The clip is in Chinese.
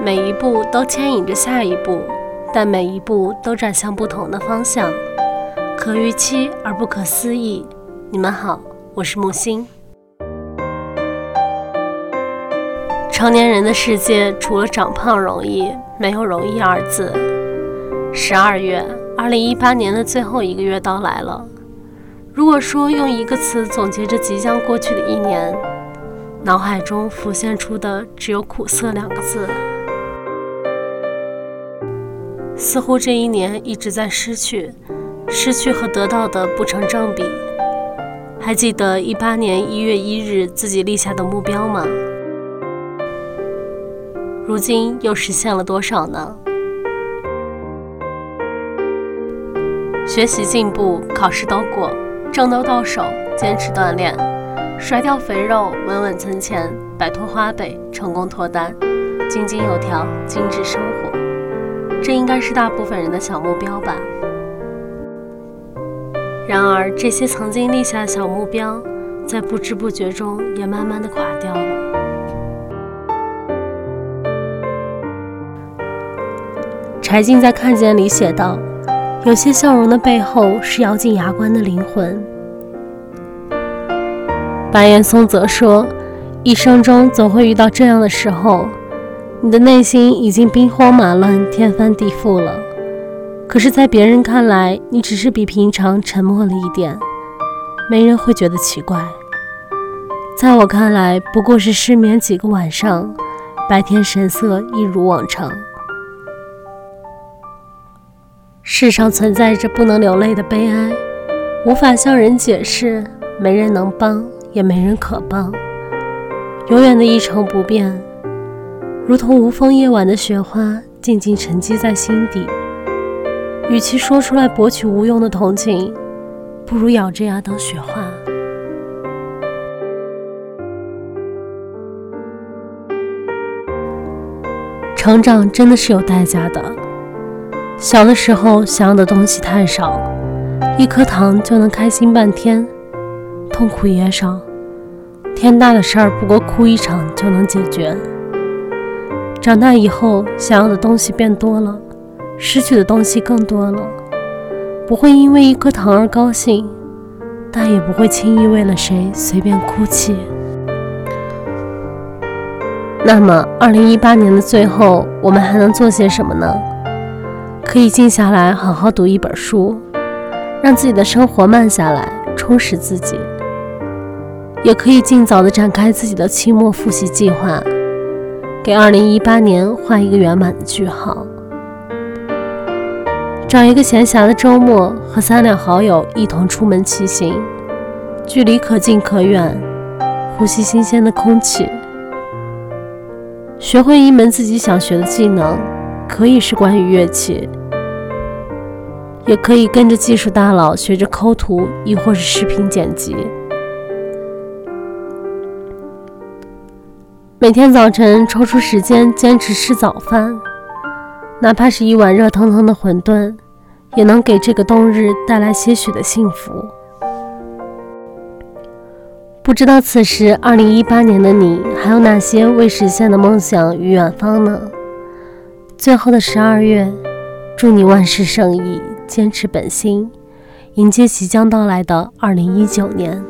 每一步都牵引着下一步，但每一步都转向不同的方向，可预期而不可思议。你们好，我是木星。成年人的世界，除了长胖容易，没有容易二字。十二月，二零一八年的最后一个月到来了。如果说用一个词总结这即将过去的一年，脑海中浮现出的只有“苦涩”两个字。似乎这一年一直在失去，失去和得到的不成正比。还记得一八年一月一日自己立下的目标吗？如今又实现了多少呢？学习进步，考试都过。挣都到手，坚持锻炼，甩掉肥肉，稳稳存钱，摆脱花呗，成功脱单，井井有条，精致生活。这应该是大部分人的小目标吧。然而，这些曾经立下的小目标，在不知不觉中也慢慢的垮掉了。柴静在《看见》里写道。有些笑容的背后是咬紧牙关的灵魂。白岩松则说：“一生中总会遇到这样的时候，你的内心已经兵荒马乱、天翻地覆了。可是，在别人看来，你只是比平常沉默了一点，没人会觉得奇怪。在我看来，不过是失眠几个晚上，白天神色一如往常。”世上存在着不能流泪的悲哀，无法向人解释，没人能帮，也没人可帮，永远的一成不变，如同无风夜晚的雪花，静静沉积在心底。与其说出来博取无用的同情，不如咬着牙当雪花。成长真的是有代价的。小的时候想要的东西太少，一颗糖就能开心半天，痛苦也少。天大的事儿不过哭一场就能解决。长大以后想要的东西变多了，失去的东西更多了。不会因为一颗糖而高兴，但也不会轻易为了谁随便哭泣。那么，二零一八年的最后，我们还能做些什么呢？可以静下来，好好读一本书，让自己的生活慢下来，充实自己；也可以尽早的展开自己的期末复习计划，给2018年画一个圆满的句号。找一个闲暇的周末，和三两好友一同出门骑行，距离可近可远，呼吸新鲜的空气，学会一门自己想学的技能，可以是关于乐器。也可以跟着技术大佬学着抠图，亦或是视频剪辑。每天早晨抽出时间坚持吃早饭，哪怕是一碗热腾腾的馄饨，也能给这个冬日带来些许的幸福。不知道此时二零一八年的你，还有哪些未实现的梦想与远方呢？最后的十二月，祝你万事胜意。坚持本心，迎接即将到来的二零一九年。